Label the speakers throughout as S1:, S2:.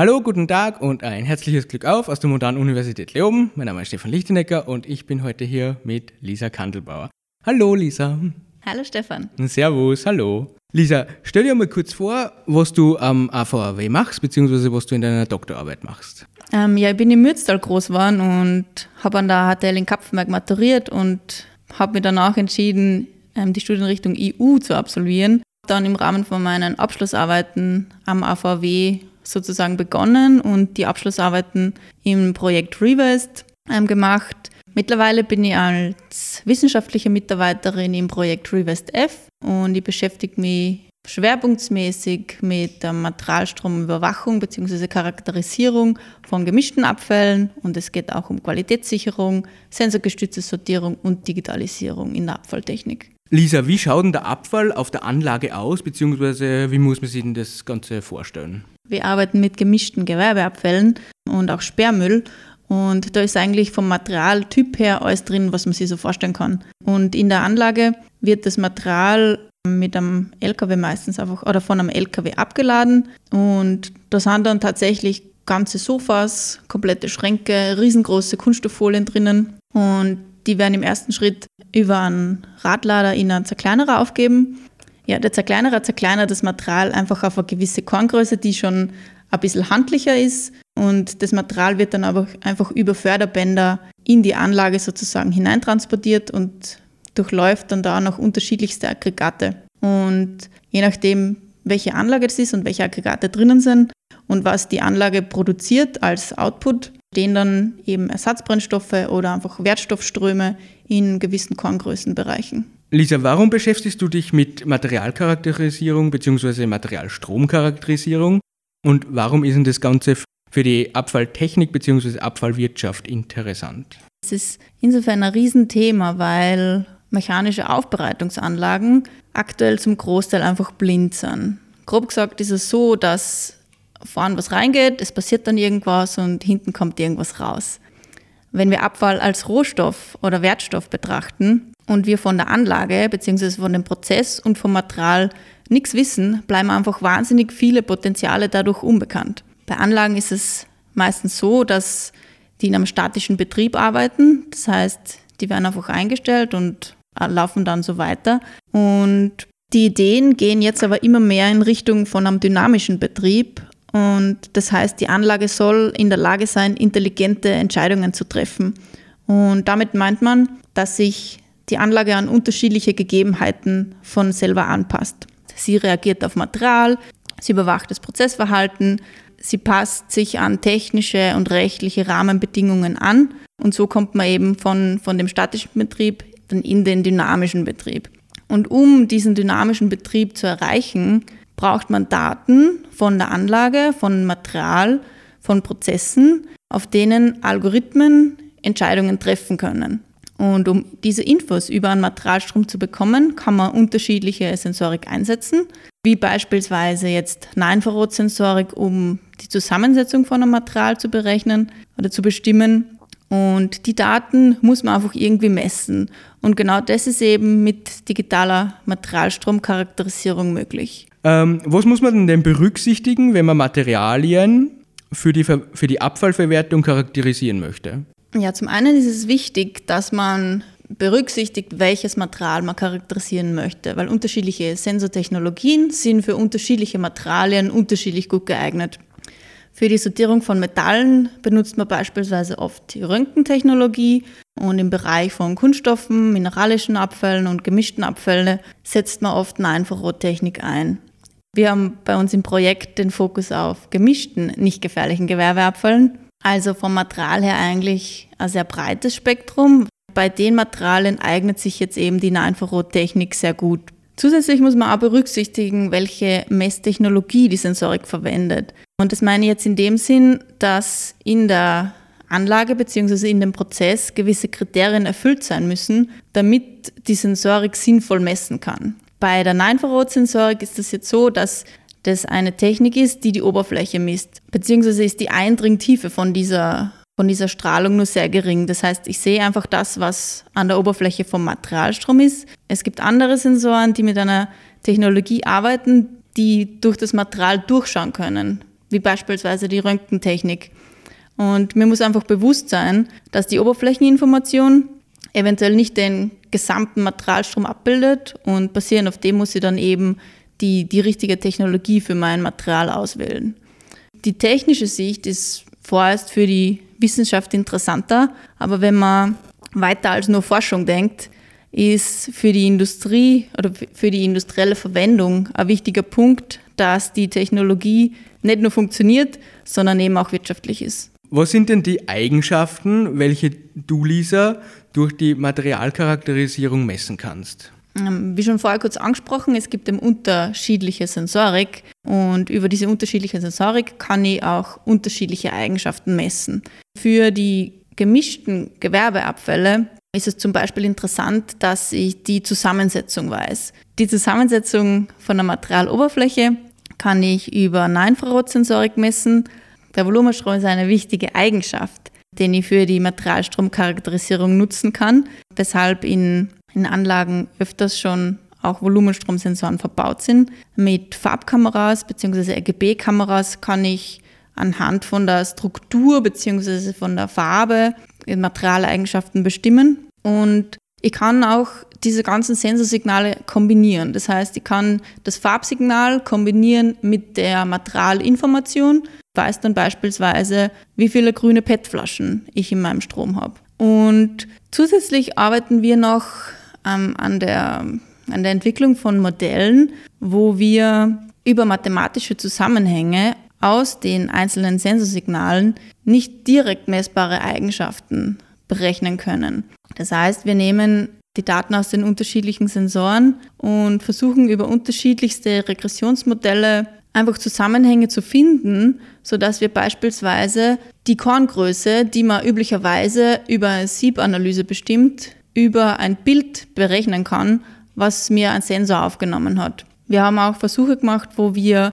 S1: Hallo, guten Tag und ein herzliches Glück auf aus der Modernen Universität Leoben. Mein Name ist Stefan Lichtenecker und ich bin heute hier mit Lisa Kandelbauer. Hallo Lisa.
S2: Hallo Stefan.
S1: Servus, hallo. Lisa, stell dir mal kurz vor, was du am AVAW machst, beziehungsweise was du in deiner Doktorarbeit machst.
S2: Ähm, ja, ich bin in Mürztal groß geworden und habe an der HTL in Kapfenberg maturiert und habe mir danach entschieden, ähm, die Studienrichtung EU zu absolvieren. Dann im Rahmen von meinen Abschlussarbeiten am AVW sozusagen begonnen und die Abschlussarbeiten im Projekt Revest ähm, gemacht. Mittlerweile bin ich als wissenschaftliche Mitarbeiterin im Projekt Revest F und ich beschäftige mich schwerpunktsmäßig mit der Materialstromüberwachung bzw. Charakterisierung von gemischten Abfällen und es geht auch um Qualitätssicherung, sensorgestützte Sortierung und Digitalisierung in der Abfalltechnik.
S1: Lisa, wie schaut denn der Abfall auf der Anlage aus, beziehungsweise wie muss man sich denn das Ganze vorstellen?
S2: Wir arbeiten mit gemischten Gewerbeabfällen und auch Sperrmüll. Und da ist eigentlich vom Materialtyp her alles drin, was man sich so vorstellen kann. Und in der Anlage wird das Material mit einem LKW meistens einfach oder von einem LKW abgeladen. Und da sind dann tatsächlich ganze Sofas, komplette Schränke, riesengroße Kunststofffolien drinnen. Und die werden im ersten Schritt über einen Radlader in einen Zerkleinerer aufgeben ja, der Zerkleinerer zerkleinert das Material einfach auf eine gewisse Korngröße, die schon ein bisschen handlicher ist. Und das Material wird dann aber einfach über Förderbänder in die Anlage sozusagen hineintransportiert und durchläuft dann da noch unterschiedlichste Aggregate. Und je nachdem, welche Anlage es ist und welche Aggregate drinnen sind und was die Anlage produziert als Output, stehen dann eben Ersatzbrennstoffe oder einfach Wertstoffströme in gewissen Korngrößenbereichen.
S1: Lisa, warum beschäftigst du dich mit Materialcharakterisierung bzw. Materialstromcharakterisierung und warum ist denn das Ganze für die Abfalltechnik bzw. Abfallwirtschaft interessant?
S2: Es ist insofern ein Riesenthema, weil mechanische Aufbereitungsanlagen aktuell zum Großteil einfach blind sind. Grob gesagt ist es so, dass vorne was reingeht, es passiert dann irgendwas und hinten kommt irgendwas raus. Wenn wir Abfall als Rohstoff oder Wertstoff betrachten, und wir von der Anlage bzw. von dem Prozess und vom Material nichts wissen, bleiben einfach wahnsinnig viele Potenziale dadurch unbekannt. Bei Anlagen ist es meistens so, dass die in einem statischen Betrieb arbeiten. Das heißt, die werden einfach eingestellt und laufen dann so weiter. Und die Ideen gehen jetzt aber immer mehr in Richtung von einem dynamischen Betrieb. Und das heißt, die Anlage soll in der Lage sein, intelligente Entscheidungen zu treffen. Und damit meint man, dass sich die Anlage an unterschiedliche Gegebenheiten von selber anpasst. Sie reagiert auf Material, sie überwacht das Prozessverhalten, sie passt sich an technische und rechtliche Rahmenbedingungen an und so kommt man eben von, von dem statischen Betrieb dann in den dynamischen Betrieb. Und um diesen dynamischen Betrieb zu erreichen, braucht man Daten von der Anlage, von Material, von Prozessen, auf denen Algorithmen Entscheidungen treffen können. Und um diese Infos über einen Materialstrom zu bekommen, kann man unterschiedliche Sensorik einsetzen, wie beispielsweise jetzt Nahinfrarotsensorik, um die Zusammensetzung von einem Material zu berechnen oder zu bestimmen. Und die Daten muss man einfach irgendwie messen. Und genau das ist eben mit digitaler Materialstromcharakterisierung möglich.
S1: Ähm, was muss man denn berücksichtigen, wenn man Materialien für die, für die Abfallverwertung charakterisieren möchte?
S2: Ja, zum einen ist es wichtig, dass man berücksichtigt, welches Material man charakterisieren möchte, weil unterschiedliche Sensortechnologien sind für unterschiedliche Materialien unterschiedlich gut geeignet. Für die Sortierung von Metallen benutzt man beispielsweise oft die Röntgentechnologie und im Bereich von Kunststoffen, mineralischen Abfällen und gemischten Abfällen setzt man oft eine Infrarottechnik ein. Wir haben bei uns im Projekt den Fokus auf gemischten, nicht gefährlichen Gewerbeabfällen also vom Material her eigentlich ein sehr breites Spektrum. Bei den Materialien eignet sich jetzt eben die Nahinfrarottechnik sehr gut. Zusätzlich muss man auch berücksichtigen, welche Messtechnologie die Sensorik verwendet. Und das meine ich jetzt in dem Sinn, dass in der Anlage bzw. in dem Prozess gewisse Kriterien erfüllt sein müssen, damit die Sensorik sinnvoll messen kann. Bei der Nahinfrarotsensorik ist es jetzt so, dass das eine Technik ist, die die Oberfläche misst. Beziehungsweise ist die Eindringtiefe von dieser, von dieser Strahlung nur sehr gering. Das heißt, ich sehe einfach das, was an der Oberfläche vom Materialstrom ist. Es gibt andere Sensoren, die mit einer Technologie arbeiten, die durch das Material durchschauen können. wie beispielsweise die Röntgentechnik. Und mir muss einfach bewusst sein, dass die Oberflächeninformation eventuell nicht den gesamten Materialstrom abbildet und basierend auf dem muss ich dann eben die, die richtige Technologie für mein Material auswählen. Die technische Sicht ist vorerst für die Wissenschaft interessanter, aber wenn man weiter als nur Forschung denkt, ist für die Industrie oder für die industrielle Verwendung ein wichtiger Punkt, dass die Technologie nicht nur funktioniert, sondern eben auch wirtschaftlich ist.
S1: Was sind denn die Eigenschaften, welche du, Lisa, durch die Materialcharakterisierung messen kannst?
S2: Ähm, wie schon vorher kurz angesprochen, es gibt eben unterschiedliche Sensorik und über diese unterschiedliche Sensorik kann ich auch unterschiedliche Eigenschaften messen. Für die gemischten Gewerbeabfälle ist es zum Beispiel interessant, dass ich die Zusammensetzung weiß. Die Zusammensetzung von der Materialoberfläche kann ich über Nahinfrarotsensorik messen. Der Volumenstrom ist eine wichtige Eigenschaft, den ich für die Materialstromcharakterisierung nutzen kann, weshalb in, in Anlagen öfters schon auch Volumenstromsensoren verbaut sind. Mit Farbkameras bzw. RGB-Kameras kann ich anhand von der Struktur bzw. von der Farbe Materialeigenschaften bestimmen. Und ich kann auch diese ganzen Sensorsignale kombinieren. Das heißt, ich kann das Farbsignal kombinieren mit der Materialinformation, weiß dann beispielsweise, wie viele grüne PET-Flaschen ich in meinem Strom habe. Und zusätzlich arbeiten wir noch ähm, an, der, an der Entwicklung von Modellen, wo wir über mathematische Zusammenhänge aus den einzelnen Sensorsignalen nicht direkt messbare Eigenschaften berechnen können. Das heißt, wir nehmen die Daten aus den unterschiedlichen Sensoren und versuchen über unterschiedlichste Regressionsmodelle einfach Zusammenhänge zu finden, sodass wir beispielsweise die Korngröße, die man üblicherweise über eine Siebanalyse bestimmt, über ein Bild berechnen kann, was mir ein Sensor aufgenommen hat. Wir haben auch Versuche gemacht, wo wir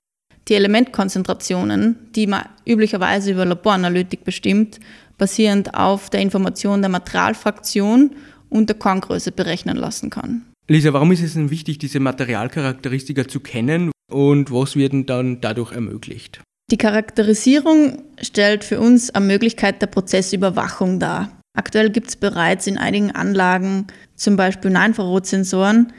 S2: die Elementkonzentrationen, die man üblicherweise über Laboranalytik bestimmt, basierend auf der Information der Materialfraktion und der Korngröße berechnen lassen kann.
S1: Lisa, warum ist es denn wichtig, diese Materialcharakteristika zu kennen und was wird dann dadurch ermöglicht?
S2: Die Charakterisierung stellt für uns eine Möglichkeit der Prozessüberwachung dar. Aktuell gibt es bereits in einigen Anlagen zum Beispiel Nahinfrarotsensoren.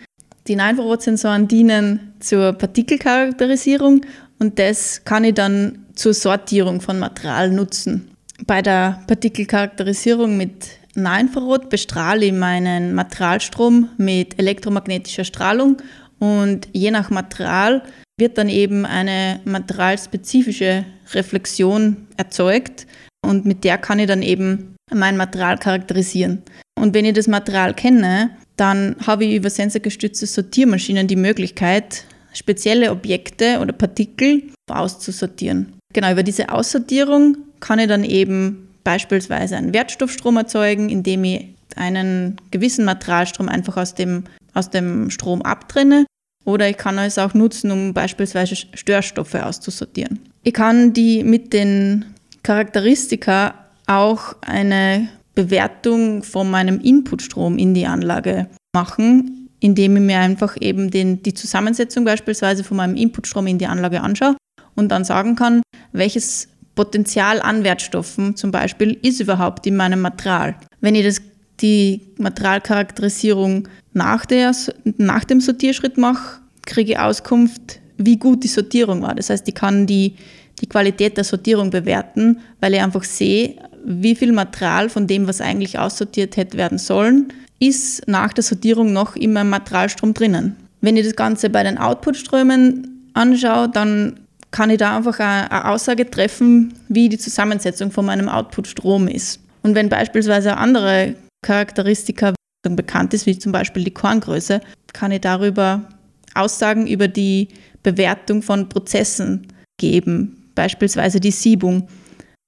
S2: Die Nahinfrarotsensoren dienen zur Partikelcharakterisierung und das kann ich dann zur Sortierung von Material nutzen. Bei der Partikelcharakterisierung mit Nahinfrarot bestrahle ich meinen Materialstrom mit elektromagnetischer Strahlung und je nach Material wird dann eben eine materialspezifische Reflexion erzeugt und mit der kann ich dann eben mein Material charakterisieren. Und wenn ich das Material kenne, dann habe ich über sensorgestützte Sortiermaschinen die Möglichkeit, spezielle Objekte oder Partikel auszusortieren. Genau, über diese Aussortierung kann ich dann eben beispielsweise einen Wertstoffstrom erzeugen, indem ich einen gewissen Materialstrom einfach aus dem, aus dem Strom abtrenne. Oder ich kann es auch nutzen, um beispielsweise Störstoffe auszusortieren. Ich kann die mit den Charakteristika auch eine Bewertung von meinem Inputstrom in die Anlage machen, indem ich mir einfach eben den, die Zusammensetzung beispielsweise von meinem Inputstrom in die Anlage anschaue und dann sagen kann, welches Potenzial an Wertstoffen zum Beispiel ist überhaupt in meinem Material. Wenn ich das, die Materialcharakterisierung nach, der, nach dem Sortierschritt mache, kriege ich Auskunft, wie gut die Sortierung war. Das heißt, ich kann die, die Qualität der Sortierung bewerten, weil ich einfach sehe, wie viel Material von dem, was eigentlich aussortiert hätte werden sollen, ist nach der Sortierung noch in meinem Materialstrom drinnen. Wenn ich das Ganze bei den Outputströmen anschaue, dann kann ich da einfach eine Aussage treffen, wie die Zusammensetzung von meinem Outputstrom ist. Und wenn beispielsweise andere Charakteristika bekannt ist, wie zum Beispiel die Korngröße, kann ich darüber Aussagen über die Bewertung von Prozessen geben, beispielsweise die Siebung.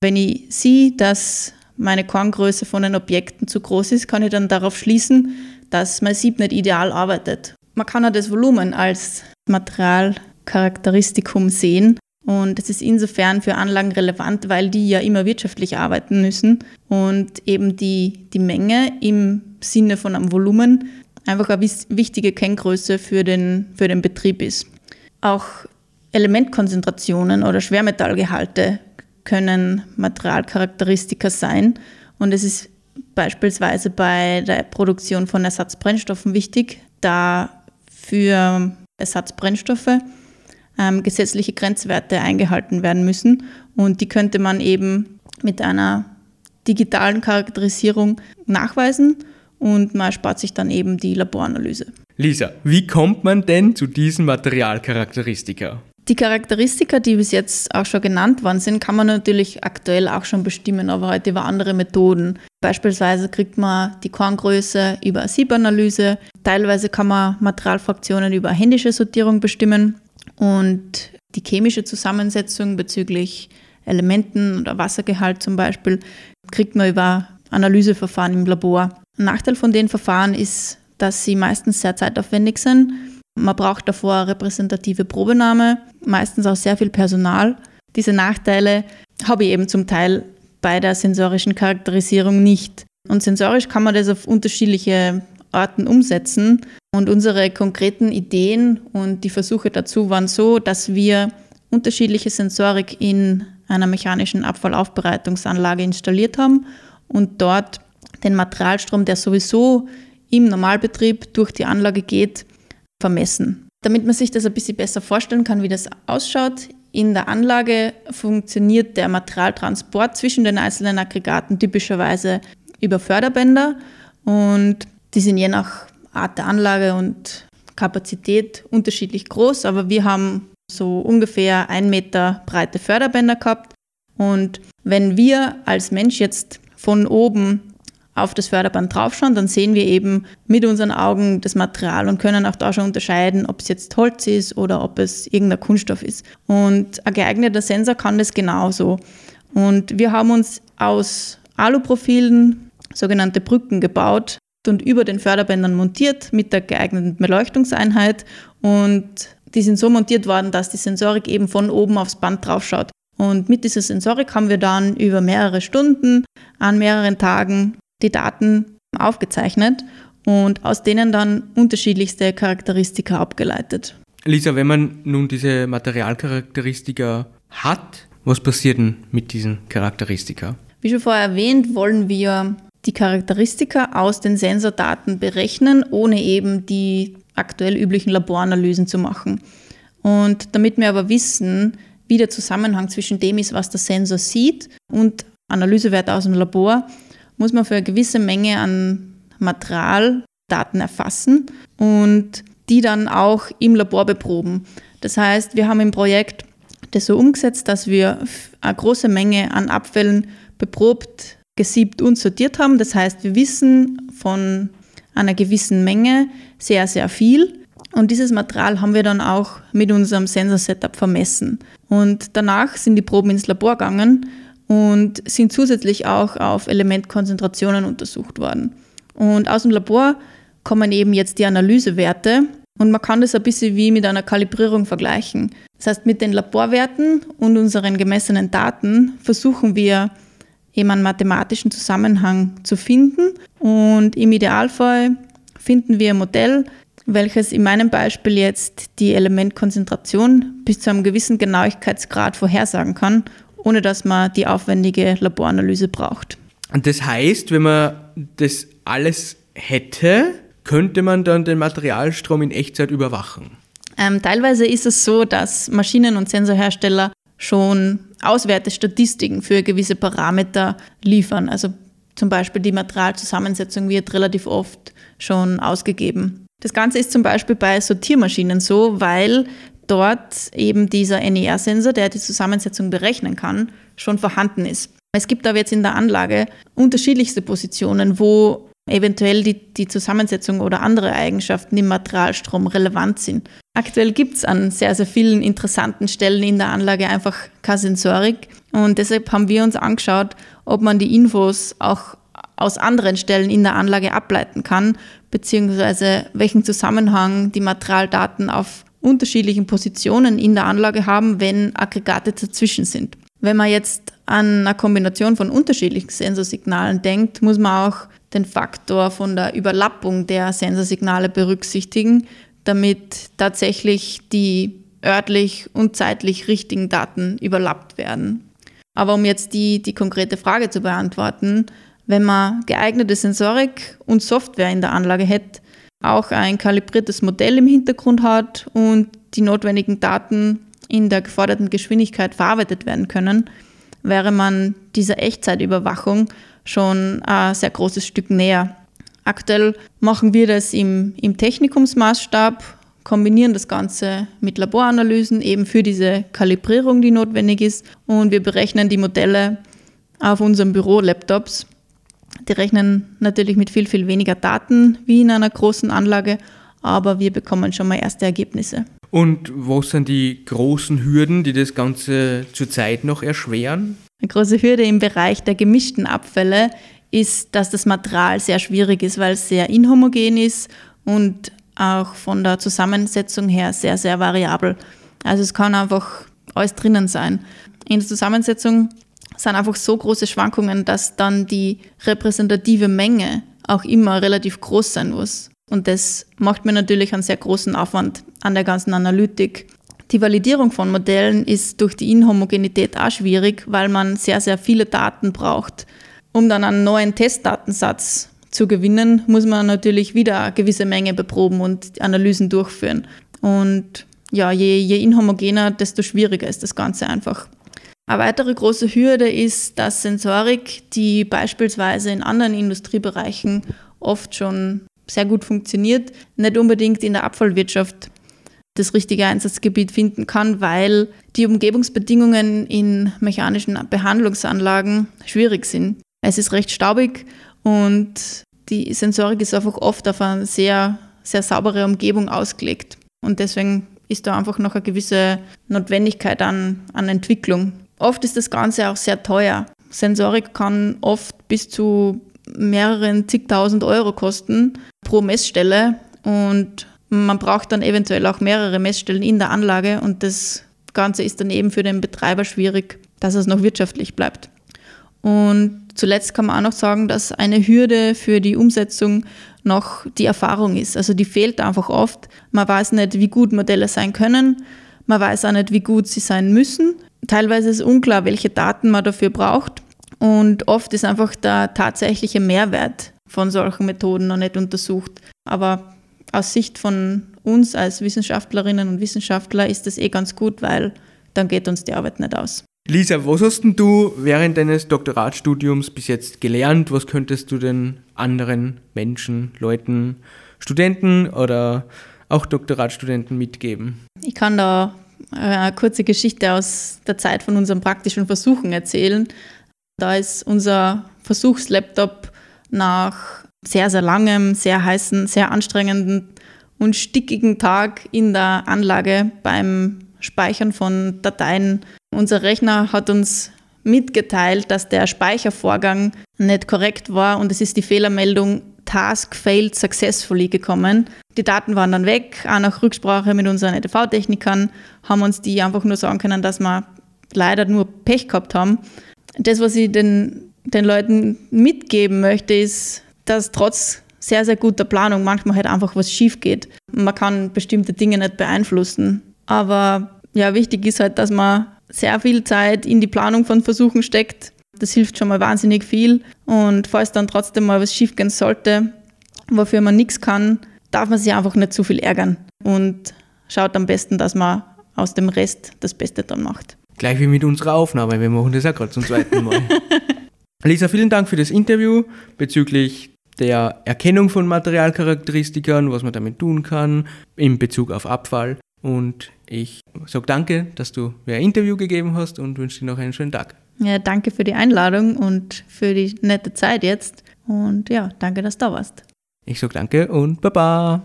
S2: Wenn ich sehe, dass meine Korngröße von den Objekten zu groß ist, kann ich dann darauf schließen, dass mein Sieb nicht ideal arbeitet. Man kann auch das Volumen als Materialcharakteristikum sehen. Und es ist insofern für Anlagen relevant, weil die ja immer wirtschaftlich arbeiten müssen und eben die, die Menge im Sinne von einem Volumen einfach eine wichtige Kenngröße für den, für den Betrieb ist. Auch Elementkonzentrationen oder Schwermetallgehalte können Materialcharakteristika sein. Und es ist beispielsweise bei der Produktion von Ersatzbrennstoffen wichtig, da für Ersatzbrennstoffe ähm, gesetzliche Grenzwerte eingehalten werden müssen. Und die könnte man eben mit einer digitalen Charakterisierung nachweisen und man spart sich dann eben die Laboranalyse.
S1: Lisa, wie kommt man denn zu diesen Materialcharakteristika?
S2: Die Charakteristika, die bis jetzt auch schon genannt worden sind, kann man natürlich aktuell auch schon bestimmen, aber heute über andere Methoden. Beispielsweise kriegt man die Korngröße über Siebanalyse. Teilweise kann man Materialfraktionen über händische Sortierung bestimmen und die chemische Zusammensetzung bezüglich Elementen oder Wassergehalt zum Beispiel kriegt man über Analyseverfahren im Labor. Ein Nachteil von den Verfahren ist, dass sie meistens sehr zeitaufwendig sind. Man braucht davor repräsentative Probenahme, meistens auch sehr viel Personal. Diese Nachteile habe ich eben zum Teil bei der sensorischen Charakterisierung nicht. Und sensorisch kann man das auf unterschiedliche Arten umsetzen. Und unsere konkreten Ideen und die Versuche dazu waren so, dass wir unterschiedliche Sensorik in einer mechanischen Abfallaufbereitungsanlage installiert haben und dort den Materialstrom, der sowieso im Normalbetrieb durch die Anlage geht, vermessen. Damit man sich das ein bisschen besser vorstellen kann, wie das ausschaut, in der Anlage funktioniert der Materialtransport zwischen den einzelnen Aggregaten typischerweise über Förderbänder und die sind je nach Art der Anlage und Kapazität unterschiedlich groß, aber wir haben so ungefähr ein Meter breite Förderbänder gehabt. Und wenn wir als Mensch jetzt von oben auf das Förderband draufschauen, dann sehen wir eben mit unseren Augen das Material und können auch da schon unterscheiden, ob es jetzt Holz ist oder ob es irgendein Kunststoff ist. Und ein geeigneter Sensor kann das genauso. Und wir haben uns aus Aluprofilen sogenannte Brücken gebaut und über den Förderbändern montiert mit der geeigneten Beleuchtungseinheit und die sind so montiert worden, dass die Sensorik eben von oben aufs Band draufschaut. Und mit dieser Sensorik haben wir dann über mehrere Stunden an mehreren Tagen die Daten aufgezeichnet und aus denen dann unterschiedlichste Charakteristika abgeleitet.
S1: Lisa, wenn man nun diese Materialcharakteristika hat, was passiert denn mit diesen Charakteristika?
S2: Wie schon vorher erwähnt, wollen wir die Charakteristika aus den Sensordaten berechnen, ohne eben die aktuell üblichen Laboranalysen zu machen. Und damit wir aber wissen, wie der Zusammenhang zwischen dem ist, was der Sensor sieht und Analysewerte aus dem Labor, muss man für eine gewisse Menge an Materialdaten erfassen und die dann auch im Labor beproben. Das heißt, wir haben im Projekt das so umgesetzt, dass wir eine große Menge an Abfällen beprobt, gesiebt und sortiert haben. Das heißt, wir wissen von einer gewissen Menge sehr, sehr viel. Und dieses Material haben wir dann auch mit unserem Sensor-Setup vermessen. Und danach sind die Proben ins Labor gegangen und sind zusätzlich auch auf Elementkonzentrationen untersucht worden. Und aus dem Labor kommen eben jetzt die Analysewerte und man kann das ein bisschen wie mit einer Kalibrierung vergleichen. Das heißt, mit den Laborwerten und unseren gemessenen Daten versuchen wir eben einen mathematischen Zusammenhang zu finden und im Idealfall finden wir ein Modell, welches in meinem Beispiel jetzt die Elementkonzentration bis zu einem gewissen Genauigkeitsgrad vorhersagen kann ohne dass man die aufwendige Laboranalyse braucht.
S1: Und das heißt, wenn man das alles hätte, könnte man dann den Materialstrom in Echtzeit überwachen?
S2: Ähm, teilweise ist es so, dass Maschinen- und Sensorhersteller schon Auswertestatistiken für gewisse Parameter liefern. Also zum Beispiel die Materialzusammensetzung wird relativ oft schon ausgegeben. Das Ganze ist zum Beispiel bei Sortiermaschinen so, weil dort eben dieser NER-Sensor, der die Zusammensetzung berechnen kann, schon vorhanden ist. Es gibt aber jetzt in der Anlage unterschiedlichste Positionen, wo eventuell die, die Zusammensetzung oder andere Eigenschaften im Materialstrom relevant sind. Aktuell gibt es an sehr, sehr vielen interessanten Stellen in der Anlage einfach keine Sensorik und deshalb haben wir uns angeschaut, ob man die Infos auch aus anderen Stellen in der Anlage ableiten kann, beziehungsweise welchen Zusammenhang die Materialdaten auf unterschiedlichen Positionen in der Anlage haben, wenn Aggregate dazwischen sind. Wenn man jetzt an eine Kombination von unterschiedlichen Sensorsignalen denkt, muss man auch den Faktor von der Überlappung der Sensorsignale berücksichtigen, damit tatsächlich die örtlich und zeitlich richtigen Daten überlappt werden. Aber um jetzt die, die konkrete Frage zu beantworten, wenn man geeignete Sensorik und Software in der Anlage hätte, auch ein kalibriertes Modell im Hintergrund hat und die notwendigen Daten in der geforderten Geschwindigkeit verarbeitet werden können, wäre man dieser Echtzeitüberwachung schon ein sehr großes Stück näher. Aktuell machen wir das im, im Technikumsmaßstab, kombinieren das Ganze mit Laboranalysen eben für diese Kalibrierung, die notwendig ist und wir berechnen die Modelle auf unseren Büro-Laptops die rechnen natürlich mit viel, viel weniger Daten wie in einer großen Anlage, aber wir bekommen schon mal erste Ergebnisse.
S1: Und was sind die großen Hürden, die das Ganze zurzeit noch erschweren?
S2: Eine große Hürde im Bereich der gemischten Abfälle ist, dass das Material sehr schwierig ist, weil es sehr inhomogen ist und auch von der Zusammensetzung her sehr, sehr variabel. Also es kann einfach alles drinnen sein. In der Zusammensetzung sind einfach so große Schwankungen, dass dann die repräsentative Menge auch immer relativ groß sein muss. Und das macht mir natürlich einen sehr großen Aufwand an der ganzen Analytik. Die Validierung von Modellen ist durch die Inhomogenität auch schwierig, weil man sehr, sehr viele Daten braucht. Um dann einen neuen Testdatensatz zu gewinnen, muss man natürlich wieder eine gewisse Menge beproben und Analysen durchführen. Und ja, je, je inhomogener, desto schwieriger ist das Ganze einfach. Eine weitere große Hürde ist, dass Sensorik, die beispielsweise in anderen Industriebereichen oft schon sehr gut funktioniert, nicht unbedingt in der Abfallwirtschaft das richtige Einsatzgebiet finden kann, weil die Umgebungsbedingungen in mechanischen Behandlungsanlagen schwierig sind. Es ist recht staubig und die Sensorik ist einfach oft auf eine sehr, sehr saubere Umgebung ausgelegt. Und deswegen ist da einfach noch eine gewisse Notwendigkeit an, an Entwicklung. Oft ist das Ganze auch sehr teuer. Sensorik kann oft bis zu mehreren zigtausend Euro kosten pro Messstelle und man braucht dann eventuell auch mehrere Messstellen in der Anlage und das Ganze ist dann eben für den Betreiber schwierig, dass es noch wirtschaftlich bleibt. Und zuletzt kann man auch noch sagen, dass eine Hürde für die Umsetzung noch die Erfahrung ist. Also die fehlt einfach oft. Man weiß nicht, wie gut Modelle sein können. Man weiß auch nicht, wie gut sie sein müssen. Teilweise ist unklar, welche Daten man dafür braucht. Und oft ist einfach der tatsächliche Mehrwert von solchen Methoden noch nicht untersucht. Aber aus Sicht von uns als Wissenschaftlerinnen und Wissenschaftler ist das eh ganz gut, weil dann geht uns die Arbeit nicht aus.
S1: Lisa, was hast denn du während deines Doktoratstudiums bis jetzt gelernt? Was könntest du denn anderen Menschen, Leuten, Studenten oder auch Doktoratstudenten mitgeben?
S2: Ich kann da eine kurze Geschichte aus der Zeit von unseren praktischen Versuchen erzählen. Da ist unser Versuchslaptop nach sehr, sehr langem, sehr heißen, sehr anstrengenden und stickigen Tag in der Anlage beim Speichern von Dateien. Unser Rechner hat uns mitgeteilt, dass der Speichervorgang nicht korrekt war und es ist die Fehlermeldung Task failed successfully gekommen. Die Daten waren dann weg, auch nach Rücksprache mit unseren EDV-Technikern haben uns die einfach nur sagen können, dass wir leider nur Pech gehabt haben. Das, was ich den, den Leuten mitgeben möchte, ist, dass trotz sehr, sehr guter Planung manchmal halt einfach was schief geht. Man kann bestimmte Dinge nicht beeinflussen. Aber ja, wichtig ist halt, dass man sehr viel Zeit in die Planung von Versuchen steckt, das hilft schon mal wahnsinnig viel. Und falls dann trotzdem mal was schiefgehen sollte, wofür man nichts kann, darf man sich einfach nicht zu viel ärgern und schaut am besten, dass man aus dem Rest das Beste dann macht.
S1: Gleich wie mit unserer Aufnahme, wir machen das ja gerade zum zweiten Mal. Lisa, vielen Dank für das Interview bezüglich der Erkennung von Materialcharakteristikern, was man damit tun kann in Bezug auf Abfall. Und ich sage danke, dass du mir ein Interview gegeben hast und wünsche dir noch einen schönen Tag.
S2: Ja, danke für die Einladung und für die nette Zeit jetzt. Und ja, danke, dass du da warst.
S1: Ich sage danke und Baba.